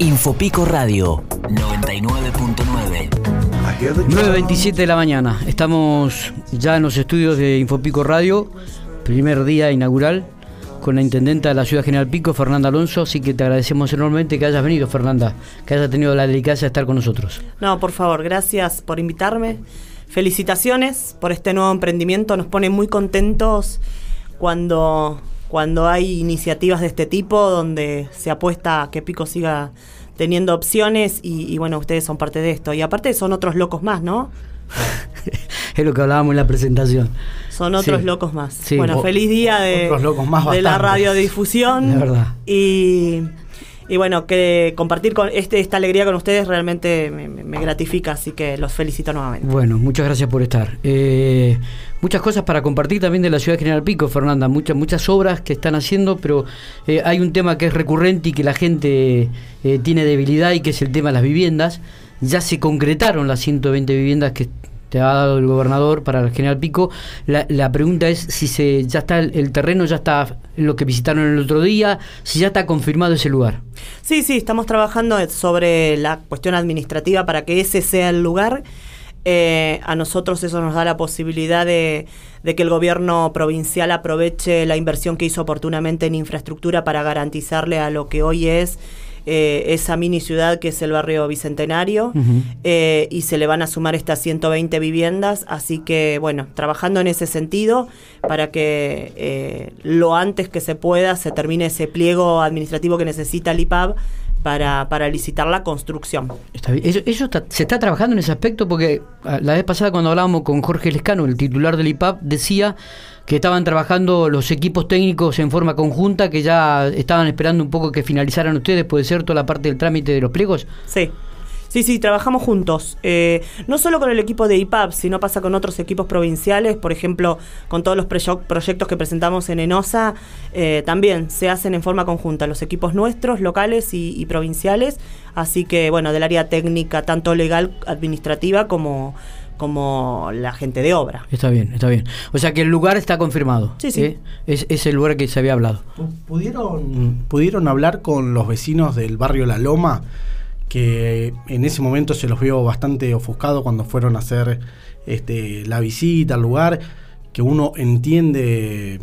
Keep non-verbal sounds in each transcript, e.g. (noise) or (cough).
Infopico Radio 99.9. 9.27 de la mañana. Estamos ya en los estudios de Infopico Radio, primer día inaugural, con la intendenta de la ciudad General Pico, Fernanda Alonso. Así que te agradecemos enormemente que hayas venido, Fernanda, que hayas tenido la delicacia de estar con nosotros. No, por favor, gracias por invitarme. Felicitaciones por este nuevo emprendimiento. Nos pone muy contentos cuando, cuando hay iniciativas de este tipo donde se apuesta a que Pico siga teniendo opciones y, y bueno, ustedes son parte de esto. Y aparte son otros locos más, ¿no? (laughs) es lo que hablábamos en la presentación. Son otros Sí. locos más. Sí. Bueno, O- feliz día de, de la radiodifusión. (laughs) De verdad. Y, y bueno, que compartir con este, esta alegría con ustedes realmente me, gratifica, así que los felicito nuevamente. Bueno, muchas gracias por estar. Eh, muchas cosas para compartir también de la ciudad de General Pico, Fernanda. Muchas, muchas obras que están haciendo, pero eh, hay un tema que es recurrente y que la gente eh, tiene debilidad y que es el tema de las viviendas. Ya se concretaron las 120 viviendas que te ha dado el gobernador para el General Pico. La, la pregunta es si se ya está el, terreno, ya está lo que visitaron el otro día, si ya está confirmado ese lugar. Sí, sí, estamos trabajando sobre la cuestión administrativa para que ese sea el lugar. Eh, a nosotros eso nos da la posibilidad de, de que el gobierno provincial aproveche la inversión que hizo oportunamente en infraestructura para garantizarle a lo que hoy es eh, esa mini ciudad que es el barrio Bicentenario eh, y se le van a sumar estas 120 viviendas, así que bueno, trabajando en ese sentido para que eh, lo antes que se pueda se termine ese pliego administrativo que necesita el IPAB para, para licitar la construcción. Está bien. Eso, eso está- se está trabajando en ese aspecto porque ah, la vez pasada cuando hablábamos con Jorge Lescano, el titular del IPAP, decía que estaban trabajando los equipos técnicos en forma conjunta, que ya estaban esperando un poco que finalizaran ustedes, puede ser toda la parte del trámite de los pliegos. Sí. Sí, sí, trabajamos juntos. Eh, no solo con el equipo de IPAP, sino pasa con otros equipos provinciales, por ejemplo, con todos los proyectos que presentamos en ENOSA, eh, también se hacen en forma conjunta, los equipos nuestros, locales y provinciales, así que, bueno, del área técnica, tanto legal, administrativa, como, como la gente de obra. Está bien, está bien. O sea que el lugar está confirmado. Sí, sí. ¿eh? Es, es el lugar que se había hablado. ¿Pudieron, ¿Pudieron hablar con los vecinos del barrio La Loma? Que en ese momento se los vio bastante ofuscados cuando fueron a hacer este, la visita al lugar. Que uno entiende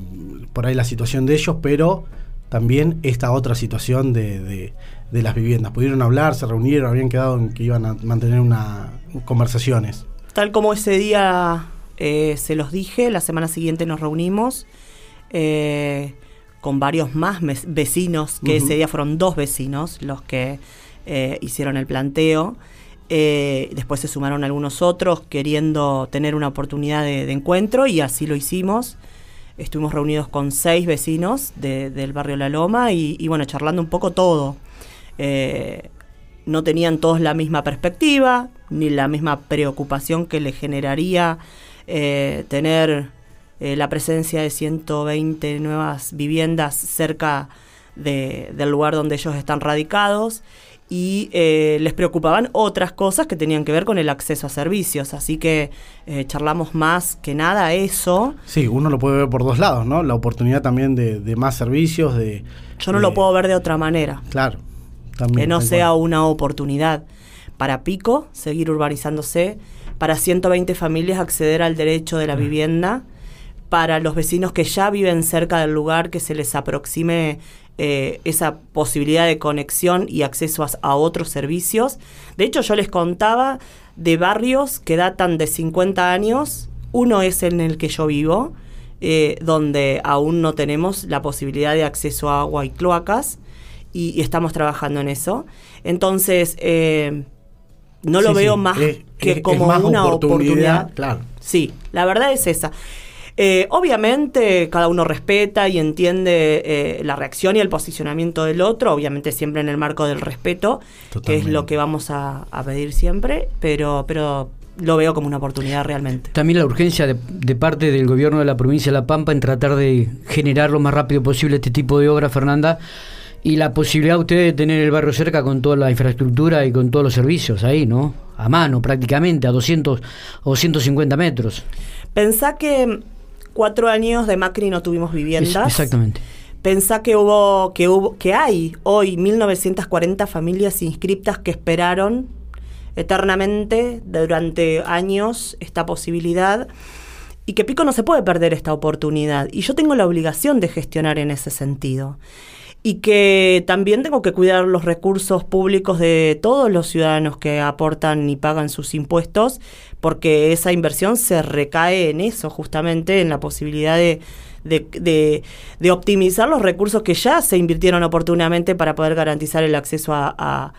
por ahí la situación de ellos, pero también esta otra situación de, de- de las viviendas. ¿Pudieron hablar? ¿Se reunieron? ¿Habían quedado en que iban a mantener una conversaciones? Tal como ese día eh, se los dije, la semana siguiente nos reunimos eh, con varios más vecinos, que ese día fueron dos vecinos los que eh, hicieron el planteo. Después se sumaron algunos otros queriendo tener una oportunidad de, de encuentro y así lo hicimos. Estuvimos reunidos con seis vecinos de- del barrio La Loma y, y, bueno, charlando un poco todo. No tenían todos la misma perspectiva, ni la misma preocupación que le generaría eh, tener eh, la presencia de 120 nuevas viviendas cerca de- del lugar donde ellos están radicados y eh, les preocupaban otras cosas que tenían que ver con el acceso a servicios. Así que eh, charlamos más que nada eso. Sí, uno lo puede ver por dos lados, ¿no? La oportunidad también de, de más servicios, de... Yo no de- lo puedo ver de otra manera. Claro. También, que no sea cual. una oportunidad para Pico seguir urbanizándose, para 120 familias acceder al derecho de la vivienda, para los vecinos que ya viven cerca del lugar que se les aproxime eh, esa posibilidad de conexión y acceso a, a otros servicios. De hecho, yo les contaba de barrios que datan de 50 años, uno es en el que yo vivo, eh, donde aún no tenemos la posibilidad de acceso a agua y cloacas, y, y estamos trabajando en eso. Entonces, eh, no lo Sí, veo sí, más es- que es- es como más una oportunidad, oportunidad. claro. Sí, la verdad es esa. Eh, obviamente cada uno respeta y entiende eh, la reacción y el posicionamiento del otro, obviamente siempre en el marco del respeto, que es lo que vamos a, a pedir siempre, pero, pero lo veo como una oportunidad realmente. También la urgencia de, de parte del gobierno de la provincia de La Pampa en tratar de generar lo más rápido posible este tipo de obra, Fernanda, y la posibilidad de ustedes de tener el barrio cerca con toda la infraestructura y con todos los servicios ahí, ¿no? A mano prácticamente, a 200 o 150 metros. Pensá que cuatro años de Macri no tuvimos Es- viviendas. exactamente. Pensá que hubo, que hubo, que hay hoy 1940 familias inscriptas que esperaron eternamente durante años esta posibilidad y que Pico no se puede perder esta oportunidad. Y yo tengo la obligación de gestionar en ese sentido. Y que también tengo que cuidar los recursos públicos de todos los ciudadanos que aportan y pagan sus impuestos, porque esa inversión se recae en eso, justamente en la posibilidad de, de, de, optimizar los recursos que ya se invirtieron oportunamente para poder garantizar el acceso a,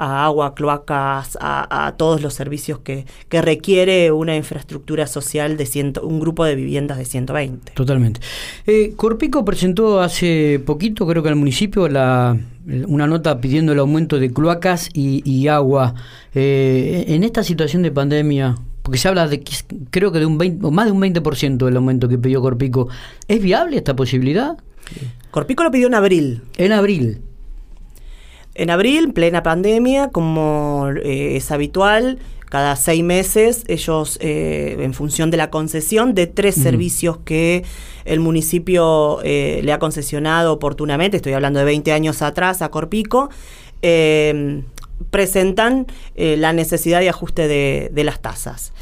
agua, cloacas, a, todos los servicios que, que, requiere una infraestructura social de ciento, un grupo de viviendas de 120. Totalmente. Eh, Corpico presentó hace poquito, creo que al municipio, la, una nota pidiendo el aumento de cloacas y, agua. Eh, en esta situación de pandemia, porque se habla de creo que de un 20, o más de un 20% del aumento que pidió Corpico. ¿Es viable esta posibilidad? Corpico lo pidió en abril. En abril. En abril, plena pandemia, como eh, es habitual, cada seis meses ellos, eh, en función de la concesión de tres servicios que el municipio eh, le ha concesionado oportunamente, estoy hablando de 20 años atrás a Corpico, presentan eh, la necesidad de ajuste de, las tasas.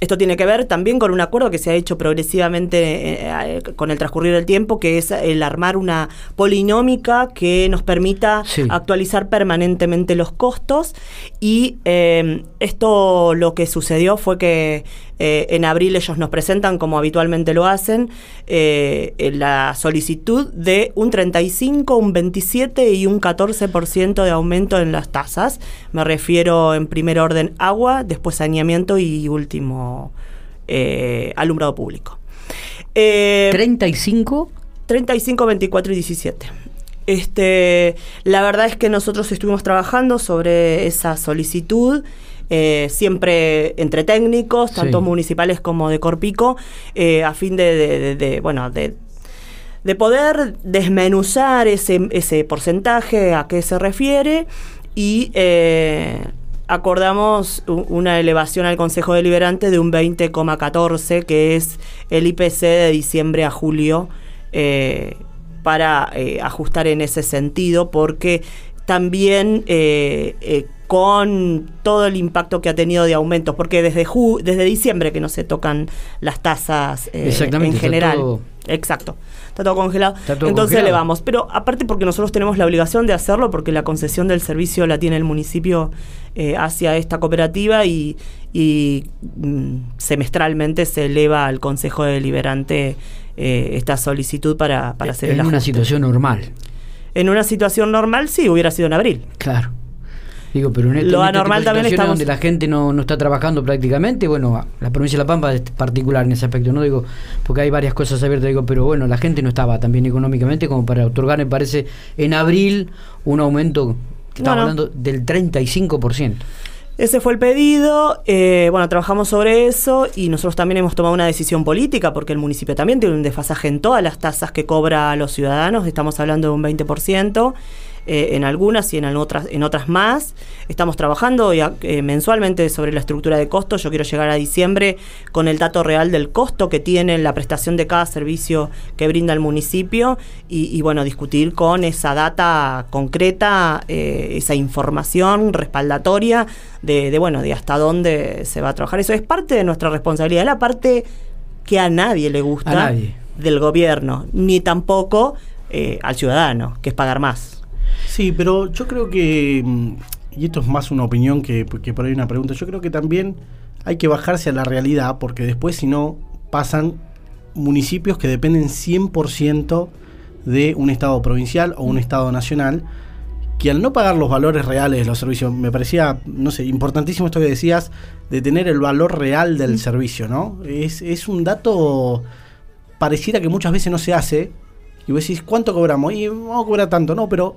Esto tiene que ver también con un acuerdo que se ha hecho progresivamente eh, eh, con el transcurrir del tiempo, que es el armar una polinómica que nos permita actualizar permanentemente los costos. Y em, esto lo que sucedió fue que eh, en abril ellos nos presentan, como habitualmente lo hacen, la solicitud de un 35, un 27 y un 14% de aumento en las tasas. Me refiero en primer orden agua, después saneamiento y último eh, alumbrado público. 35. 35, 24 y 17. Este, la verdad es que nosotros estuvimos trabajando sobre esa solicitud. Eh, siempre entre técnicos, tanto municipales como de Corpico, eh, a fin de, bueno, de, de, poder desmenuzar ese, ese porcentaje, a qué se refiere y acordamos una elevación al Consejo Deliberante de un 20,14, que es el IPC de diciembre a julio, eh, para eh, ajustar en ese sentido, porque también eh, con todo el impacto que ha tenido de aumentos, porque desde, desde diciembre que no se tocan las tasas en general. Exacto está todo congelado. Entonces le vamos. Pero aparte porque nosotros tenemos la obligación de hacerlo, porque la concesión del servicio la tiene el municipio eh, hacia esta cooperativa y, mm, semestralmente se eleva al Consejo Deliberante eh, esta solicitud para, para hacer en En una situación normal. En una situación normal sí, hubiera sido en abril. Claro. Digo, pero en este, lo anormal también estamos... donde la gente no, no, está trabajando prácticamente, bueno, la provincia de La Pampa es particular en ese aspecto, no digo, porque hay varias cosas abiertas, digo, pero bueno, la gente no estaba tan bien económicamente como para otorgar, me parece, en abril un aumento, que estamos hablando del 35%. Ese fue el pedido, eh, bueno, trabajamos sobre eso y nosotros también hemos tomado una decisión política porque el municipio también tiene un desfasaje en todas las tasas que cobra a los ciudadanos, estamos hablando de un 20%. Eh, en algunas y en otras, en otras más. Estamos trabajando ya, eh, mensualmente sobre la estructura de costos. Yo quiero llegar a diciembre con el dato real del costo que tiene la prestación de cada servicio que brinda el municipio y, bueno, discutir con esa data concreta, eh, esa información respaldatoria de, de, bueno, de hasta dónde se va a trabajar. Eso es parte de nuestra responsabilidad, la parte que a nadie le gusta del gobierno, ni tampoco al ciudadano, que es pagar más. Sí, pero yo creo que, mm, y esto es más una opinión que, por ahí una pregunta, yo creo que también hay que bajarse a la realidad porque después si no pasan municipios que dependen 100% de un Estado provincial o un Estado nacional, que al no pagar los valores reales de los servicios, me parecía, no sé, importantísimo esto que decías, de tener el valor real del servicio, ¿no? Es, es un dato, pareciera que muchas veces no se hace, y vos decís, ¿cuánto cobramos? Y vamos a cobrar tanto, no, pero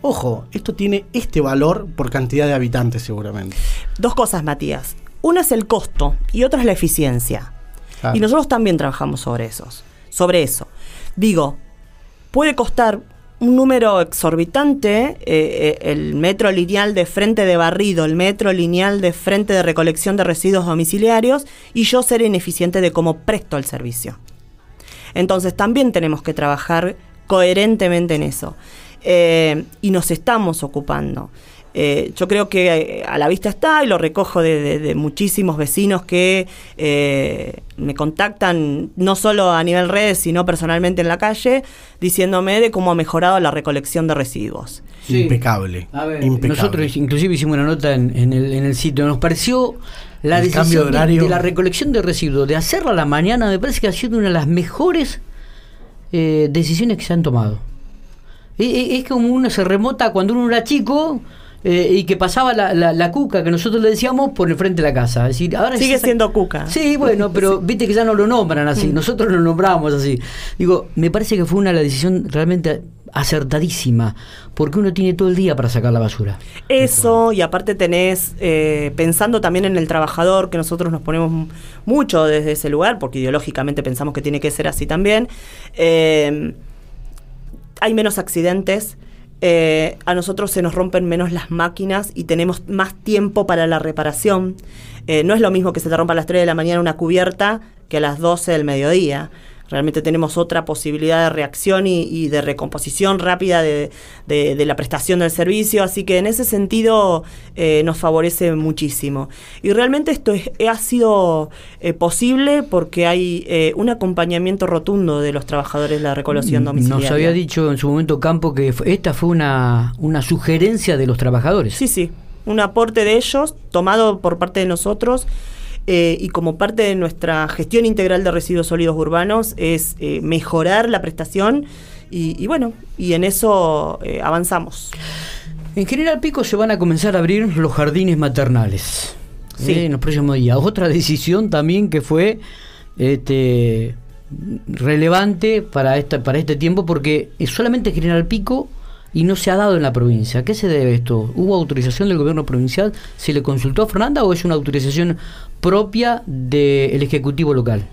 Ojo, esto tiene este valor por cantidad de habitantes seguramente. Dos cosas, Matías. Una es el costo y otra es la eficiencia. Y nosotros también trabajamos sobre esos, sobre eso. Digo, puede costar un número exorbitante eh, eh, el metro lineal de frente de barrido, el metro lineal de frente de recolección de residuos domiciliarios y yo ser ineficiente de cómo presto el servicio. Entonces también tenemos que trabajar coherentemente en eso. Eh, y nos estamos ocupando. Eh, yo creo que eh, a la vista está y lo recojo de, muchísimos vecinos que eh, me contactan, no solo a nivel redes, sino personalmente en la calle, diciéndome de cómo ha mejorado la recolección de residuos. Impecable, Nosotros inclusive hicimos una nota en, el, sitio, nos pareció la decisión de, la recolección de residuos, de hacerla a la mañana, me parece que ha sido una de las mejores decisiones que se han tomado. Es, como uno se remota cuando uno era chico, eh, y que pasaba la, la, cuca que nosotros le decíamos por el frente de la casa. decir, ahora Sigue siendo cuca. Sí, bueno, (laughs) pero viste que ya no lo nombran así, mm. nosotros lo nombramos así. Digo, me parece que fue una la decisión realmente acertadísima, porque uno tiene todo el día para sacar la basura. Eso, y aparte tenés, eh, pensando también en el trabajador, que nosotros nos ponemos mucho desde ese lugar, porque ideológicamente pensamos que tiene que ser así también, eh, hay menos accidentes, eh, a nosotros se nos rompen menos las máquinas y tenemos más tiempo para la reparación. Eh, no es lo mismo que se te rompa a las 3 de la mañana una cubierta que a las 12 del mediodía realmente tenemos otra posibilidad de reacción y, de recomposición rápida de, la prestación del servicio, así que en ese sentido eh, nos favorece muchísimo. Y realmente esto ha sido eh, posible porque hay eh, un acompañamiento rotundo de los trabajadores de la recolección domiciliaria. Nos había dicho en su momento Campo que esta fue una, una sugerencia de los trabajadores. Sí, sí, un aporte de ellos tomado por parte de nosotros eh, y como parte de nuestra gestión integral de residuos sólidos urbanos es eh, mejorar la prestación y, bueno, y en eso eh, avanzamos. En General Pico se van a comenzar a abrir los jardines maternales en los próximos días. Otra decisión también que fue este, relevante para, esta, para este tiempo porque solamente General Pico y no se ha dado en la provincia. ¿A qué se debe esto? ¿Hubo autorización del gobierno provincial? ¿Se le consultó a Fernanda o es una autorización propia del Ejecutivo local?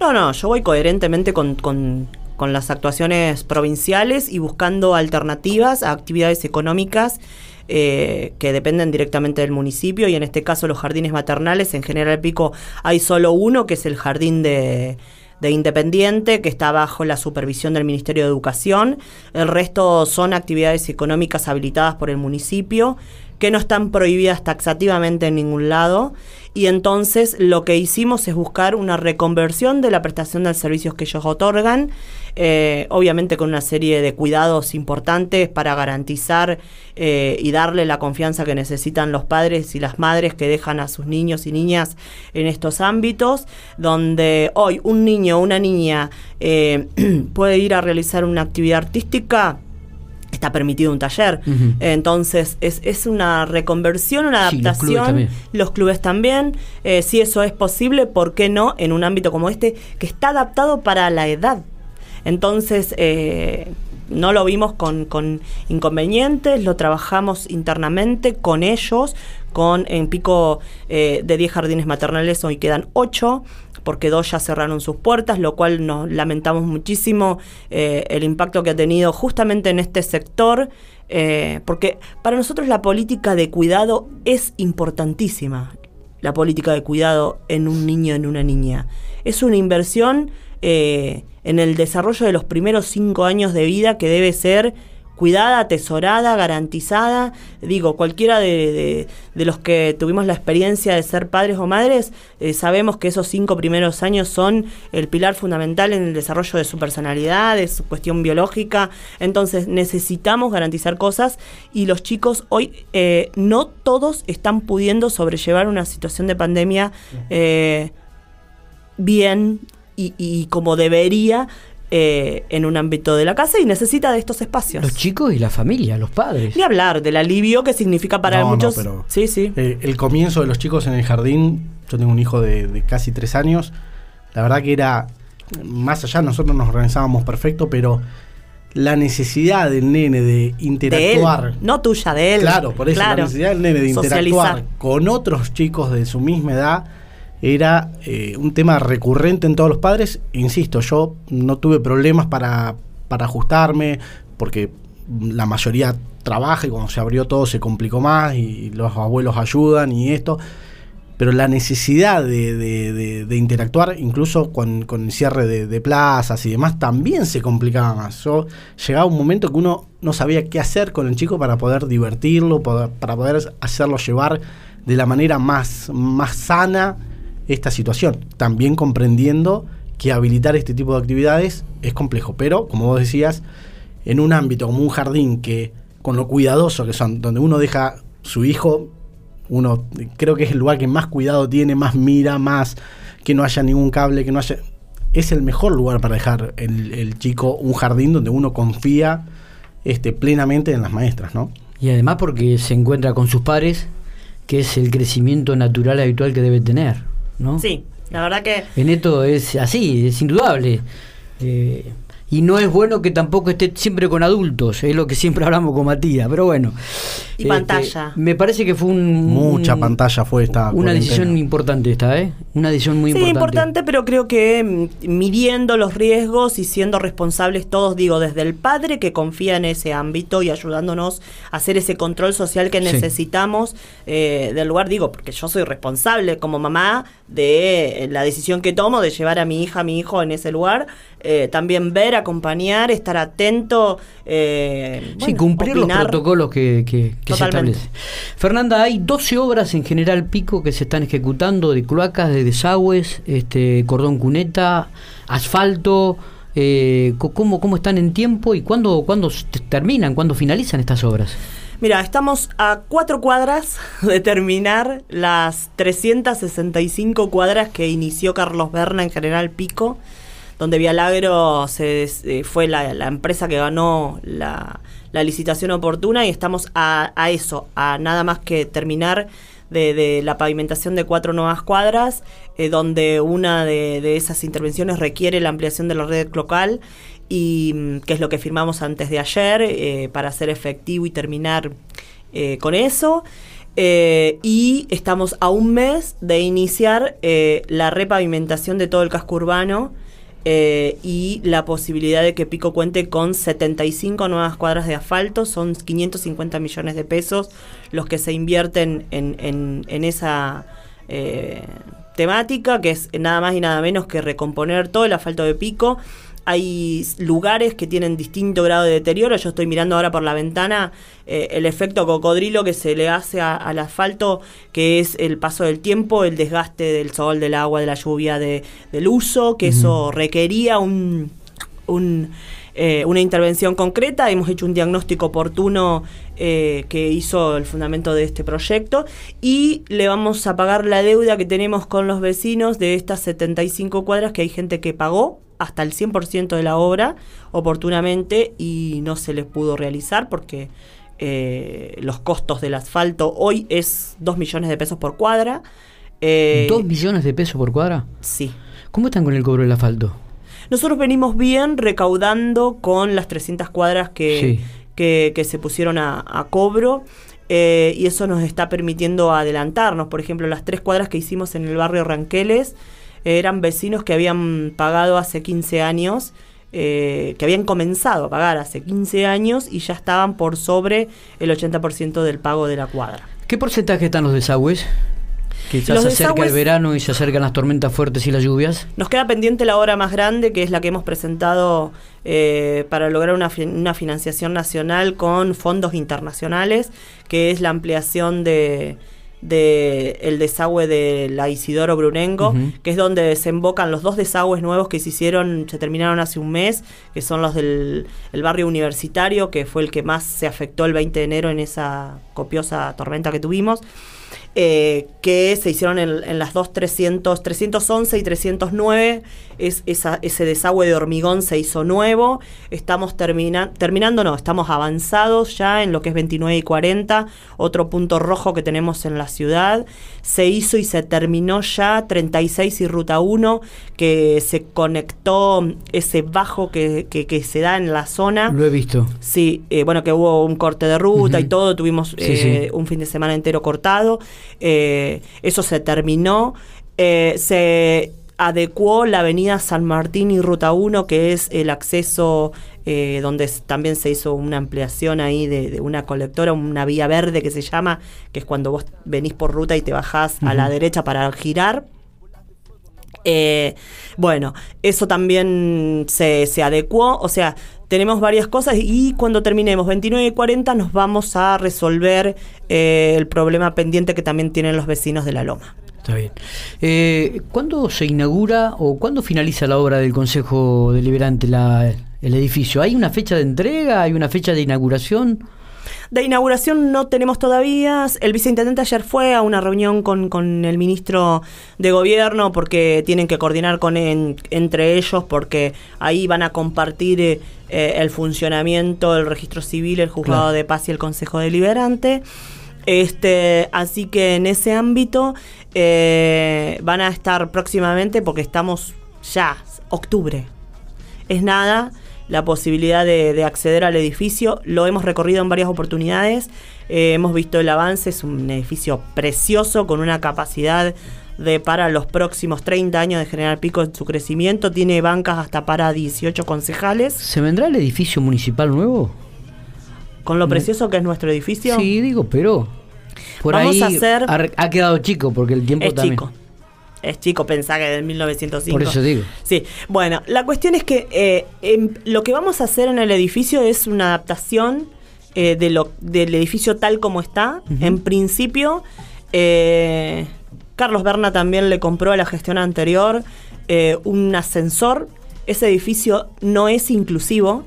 No, no, yo voy coherentemente con, las actuaciones provinciales y buscando alternativas a actividades económicas eh, que dependen directamente del municipio y en este caso los jardines maternales. En General Pico hay solo uno que es el jardín de, de Independiente, que está bajo la supervisión del Ministerio de Educación. El resto son actividades económicas habilitadas por el municipio que no están prohibidas taxativamente en ningún lado y entonces lo que hicimos es buscar una reconversión de la prestación de servicios que ellos otorgan, eh, obviamente con una serie de cuidados importantes para garantizar eh, y darle la confianza que necesitan los padres y las madres que dejan a sus niños y niñas en estos ámbitos, donde hoy un niño o una niña eh, (clears throat) puede ir a realizar una actividad artística está permitido un taller. Entonces, es, una reconversión, una adaptación. los, clubes también. Eh, si eso es posible, ¿por qué no en un ámbito como este que está adaptado para la edad? Entonces, eh, no lo vimos con, inconvenientes, lo trabajamos internamente con ellos, con en pico eh, de 10 jardines maternales hoy quedan 8 porque dos ya cerraron sus puertas, lo cual nos lamentamos muchísimo eh, el impacto que ha tenido justamente en este sector, eh, porque para nosotros la política de cuidado es importantísima, la política de cuidado en un niño, en una niña. Es una inversión en el desarrollo de los primeros cinco años de vida que debe ser cuidada, atesorada, garantizada. Digo, cualquiera de, los que tuvimos la experiencia de ser padres o madres, eh, sabemos que esos cinco primeros años son el pilar fundamental en el desarrollo de su personalidad, de su cuestión biológica. Entonces necesitamos garantizar cosas y los chicos hoy eh, no todos están pudiendo sobrellevar una situación de pandemia eh, bien y, como debería eh, en un ámbito de la casa y necesita de estos espacios. Los chicos y la familia, los padres. Ni hablar del alivio que significa para muchos. sí, sí. Eh, el comienzo de los chicos en el jardín, yo tengo un hijo de, casi tres años, la verdad que era, más allá, nosotros nos organizábamos perfecto, pero la necesidad del nene de interactuar. no tuya, de él. Claro, por eso la necesidad del nene de interactuar con otros chicos de su misma edad era eh, un tema recurrente en todos los padres. Insisto, yo no tuve problemas para, para ajustarme, porque la mayoría trabaja y cuando se abrió todo se complicó más y los abuelos ayudan y esto. pero la necesidad de, de- interactuar, incluso con, con el cierre de, plazas y demás, también se complicaba más. Yo llegaba un momento que uno no sabía qué hacer con el chico para poder divertirlo, para poder hacerlo llevar de la manera más, más sana esta situación. También comprendiendo que habilitar este tipo de actividades es complejo, pero como vos decías, en un ámbito como un jardín que con lo cuidadoso que son, donde uno deja su hijo, uno creo que es el lugar que más cuidado tiene, más mira, más que no haya ningún cable, que no haya... Es el mejor lugar para dejar el, el chico un jardín donde uno confía este, plenamente en las maestras, ¿no? Y además porque se encuentra con sus pares, que es el crecimiento natural habitual que debe tener, ¿no? Sí, la verdad que En esto es así, es indudable. Eh, y no es bueno que tampoco esté siempre con adultos, es lo que siempre (laughs) hablamos con Matías, pero bueno. Y Este, pantalla. Me parece que fue un, Mucha un- pantalla fue esta Una cuarentena. decisión importante esta, ¿eh? Una decisión muy sí, importante. importante, pero creo que mm, midiendo los riesgos y siendo responsables todos, digo, desde el padre que confía en ese ámbito y ayudándonos a hacer ese control social que Sí. necesitamos eh, del lugar, digo, porque yo soy responsable como mamá de la decisión que tomo de llevar a mi hija, a mi hijo en ese lugar, eh, también ver, acompañar, estar atento. eh, Sí, bueno, cumplir opinar. los protocolos que, que- que se establecen. Fernanda, hay 12 obras en General Pico que se están ejecutando de cloacas, de desagües, este, cordón cuneta, asfalto. eh, ¿cómo, ¿Cómo están en tiempo y cuándo, cuándo terminan, cuándo finalizan estas obras? Mira, estamos a cuatro cuadras (laughs) de terminar las 365 cuadras que inició Carlos Berna en General Pico, donde Vialagro se, eh, fue la, empresa que ganó la, licitación oportuna y estamos a, eso, a nada más que terminar de, la pavimentación de cuatro nuevas cuadras, eh, donde una de, esas intervenciones requiere la ampliación de la red local y mm, que es lo que firmamos antes de ayer eh, para hacer efectivo y terminar con eso. Y estamos a un mes de iniciar la repavimentación de todo el casco urbano eh, y la posibilidad de que Pico cuente con 75 nuevas cuadras de asfalto. Son 550 millones de pesos los que se invierten en, en- en esa eh, temática, que es nada más y nada menos que recomponer todo el asfalto de Pico. Hay lugares que tienen distinto grado de deterioro. Yo estoy mirando ahora por la ventana eh, el efecto cocodrilo que se le hace a- al asfalto, que es el paso del tiempo, el desgaste del sol, del agua, de la lluvia, de- del uso, que eso requería un, un, eh, una intervención concreta. Hemos hecho un diagnóstico oportuno eh, que hizo el fundamento de este proyecto y le vamos a pagar la deuda que tenemos con los vecinos de estas 75 cuadras que hay gente que pagó hasta el 100% de la obra oportunamente y no se les pudo realizar porque eh, los costos del asfalto hoy es 2 millones de pesos por cuadra. Eh, ¿Dos millones de pesos por cuadra? Sí. ¿Cómo están con el cobro del asfalto? Nosotros venimos bien recaudando con las 300 cuadras que, Sí. que, que se pusieron a, a cobro. eh, y eso nos está permitiendo adelantarnos. Por ejemplo, las tres cuadras que hicimos en el barrio Ranqueles eran vecinos que habían pagado hace 15 años, eh, que habían comenzado a pagar hace 15 años y ya estaban por sobre el 80% del pago de la cuadra. ¿Qué porcentaje están los desagües? Los se acerca el verano y se acercan las tormentas fuertes y las lluvias. Nos queda pendiente la obra más grande, que es la que hemos presentado eh, para lograr una financiación nacional con fondos internacionales, que es la ampliación de, de el desagüe de la Isidoro Brunengo, que es donde desembocan los dos desagües nuevos que se hicieron, se terminaron hace un mes, que son los del el barrio universitario, que fue el que más se afectó el 20 de enero en esa copiosa tormenta que tuvimos eh, que se hicieron en, en las dos 300, 311 y 309. Es, esa- ese desagüe de hormigón se hizo nuevo. Estamos termina- terminando, no, estamos avanzados ya en lo que es 29 y 40. Otro punto rojo que tenemos en la ciudad. Se hizo y se terminó ya 36 y ruta 1, que se conectó ese bajo que, que- que se da en la zona. Lo he visto. Sí, eh, bueno, que hubo un corte de ruta y todo, tuvimos Sí, eh, sí. un fin de semana entero cortado, eh, eso se terminó, eh, se adecuó la avenida San Martín y Ruta 1, que es el acceso eh, donde también se hizo una ampliación ahí de, de una colectora, una vía verde que se llama, que es cuando vos venís por ruta y te bajás a la derecha para girar. Eh, bueno, eso también se, se adecuó, o sea, tenemos varias cosas y cuando terminemos 29 y 40 nos vamos a resolver eh, el problema pendiente que también tienen los vecinos de la Loma. Está bien. Eh, ¿Cuándo se inaugura o cuándo finaliza la obra del Consejo Deliberante, la, el edificio? ¿Hay una fecha de entrega? ¿Hay una fecha de inauguración? De inauguración no tenemos todavía. El viceintendente ayer fue a una reunión con, con el ministro de gobierno porque tienen que coordinar con en- entre ellos porque ahí van a compartir eh, el funcionamiento del registro civil, el juzgado Claro. de paz y el consejo deliberante. Este, así que en ese ámbito eh, van a estar próximamente porque estamos ya, octubre es nada la posibilidad de, de acceder al edificio. Lo hemos recorrido en varias oportunidades. Eh, hemos visto el avance. Es un edificio precioso con una capacidad de para los próximos 30 años de General Pico en su crecimiento. Tiene bancas hasta para 18 concejales. ¿Se vendrá el edificio municipal nuevo? Con lo precioso que es nuestro edificio. Sí, digo, pero por Vamos ahí a hacer- ha, ha quedado chico porque el tiempo es también. chico. Es chico, pensá que del 1905. Por eso digo. Sí, bueno, la cuestión es que eh, em, lo que vamos a hacer en el edificio es una adaptación eh, de lo, del edificio tal como está. En principio, eh, Carlos Berna también le compró a la gestión anterior un ascensor. Ese edificio no es inclusivo.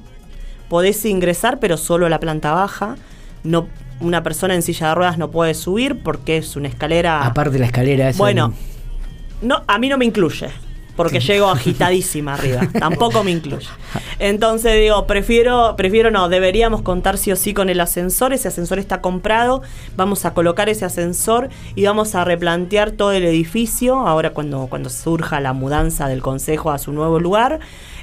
Podés ingresar, pero solo a la planta baja. No, una persona en silla de ruedas no puede subir porque es una escalera. Aparte de la escalera esa. Bueno, no, a mí no me incluye. Porque llego agitadísima arriba. (laughs) Tampoco me incluye. Entonces digo, prefiero, prefiero no, deberíamos contar sí o sí con el ascensor. Ese ascensor está comprado. Vamos a colocar ese ascensor y vamos a replantear todo el edificio. Ahora cuando, cuando surja la mudanza del consejo a su nuevo lugar.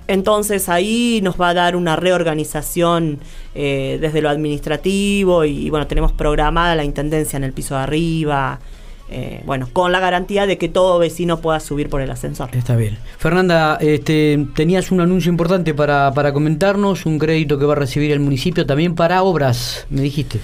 Entonces ahí nos va a dar una reorganización eh, desde lo administrativo y, bueno, tenemos programada la intendencia en el piso de arriba. Eh, bueno, con la garantía de que todo vecino pueda subir por el ascensor. Está bien. Fernanda, este, tenías un anuncio importante para, para comentarnos, un crédito que va a recibir el municipio también para obras, me dijiste.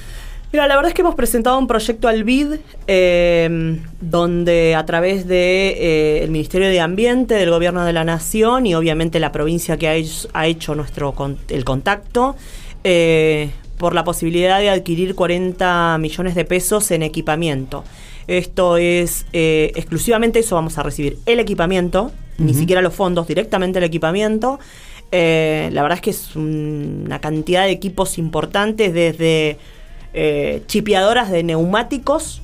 Mira, la verdad es que hemos presentado un proyecto al BID eh, donde a través de eh, el Ministerio de Ambiente, del Gobierno de la Nación y obviamente la provincia que ha hecho, ha hecho nuestro con- el contacto, eh, por la posibilidad de adquirir 40 millones de pesos en equipamiento. Esto es eh, exclusivamente eso, vamos a recibir el equipamiento, ni siquiera los fondos, directamente el equipamiento. Eh, la verdad es que es un- una cantidad de equipos importantes desde eh, chipeadoras de neumáticos.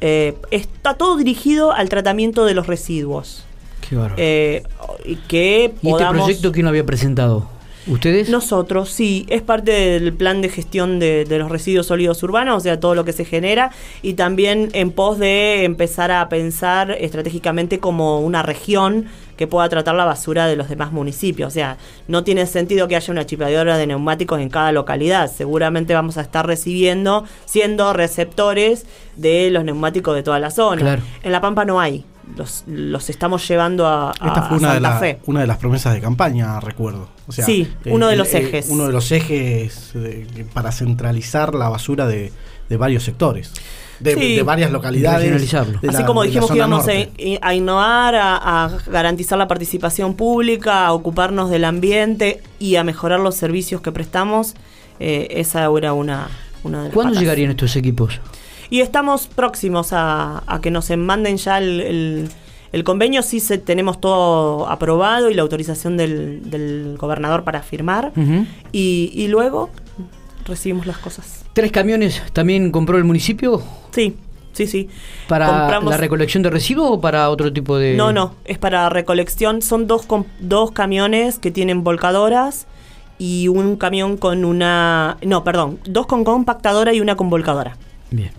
Eh, está todo dirigido al tratamiento de los residuos. Qué bárbaro. Eh, y que ¿Y este proyecto quién lo había presentado? ¿Ustedes? nosotros, sí, es parte del plan de gestión de, de los residuos sólidos urbanos, o sea, todo lo que se genera, y también en pos de empezar a pensar estratégicamente como una región que pueda tratar la basura de los demás municipios. O sea, no tiene sentido que haya una chipeadora de neumáticos en cada localidad. Seguramente vamos a estar recibiendo, siendo receptores de los neumáticos de toda la zona. Claro. En La Pampa no hay. Los, los estamos llevando a, a- Esta fue a una de, Santa la- Fe. una de las promesas de campaña, recuerdo. O sea, Sí, eh, uno de los eh, ejes. uno de los ejes eh, para centralizar la basura de, de varios sectores. De, Sí. de varias localidades. De Así la- como de dijimos que íbamos a, a innovar, a, a garantizar la participación pública, a ocuparnos del ambiente y a mejorar los servicios que prestamos, eh, esa era una, una de las ¿Cuándo patas. llegarían estos equipos? Y estamos próximos a, a que nos manden ya el, el- el convenio, sí se, tenemos todo aprobado y la autorización del, del gobernador para firmar. Y, y luego recibimos las cosas. ¿Tres camiones también compró el municipio Sí, sí, sí. para Compramos- la recolección de residuos o para otro tipo de...? No, no, es para recolección. Son dos, com- dos camiones que tienen volcadoras y un camión con una... No, perdón, dos con compactadora y una con volcadora. Bien.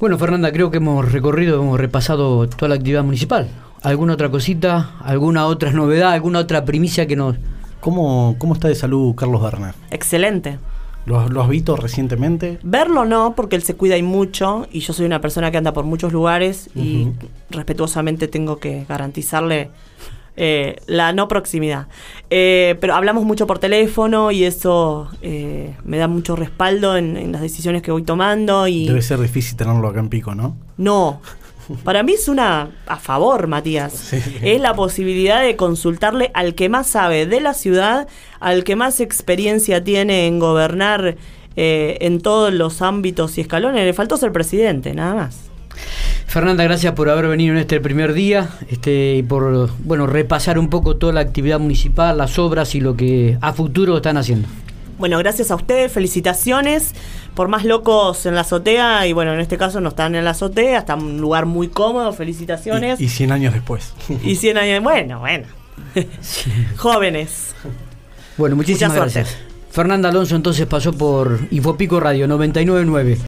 Bueno, Fernanda, creo que hemos recorrido, hemos repasado toda la actividad municipal. ¿Alguna otra cosita? ¿Alguna otra novedad? ¿Alguna otra primicia que nos... ¿Cómo, ¿Cómo está de salud Carlos Berner? Excelente. ¿Lo, lo has visto recientemente? Verlo no, porque él se cuida y mucho, y yo soy una persona que anda por muchos lugares y respetuosamente tengo que garantizarle eh, la no proximidad. Eh, pero hablamos mucho por teléfono y eso eh, me da mucho respaldo en, en las decisiones que voy tomando y Debe ser difícil tenerlo acá en Pico, ¿no? no. Para mí es una a favor, Matías. Sí. Es la posibilidad de consultarle al que más sabe de la ciudad, al que más experiencia tiene en gobernar eh, en todos los ámbitos y escalones. Le faltó ser presidente, nada más. Fernanda, gracias por haber venido en este primer día este, y por bueno repasar un poco toda la actividad municipal, las obras y lo que a futuro están haciendo. Bueno, gracias a ustedes, felicitaciones por más locos en la azotea y bueno, en este caso no están en la azotea, está en un lugar muy cómodo, felicitaciones. Y, y 100 años después. Y 100 años, bueno, bueno. (laughs) Jóvenes. Bueno, muchísimas gracias. Fernanda Alonso entonces pasó por Infopico Radio 999.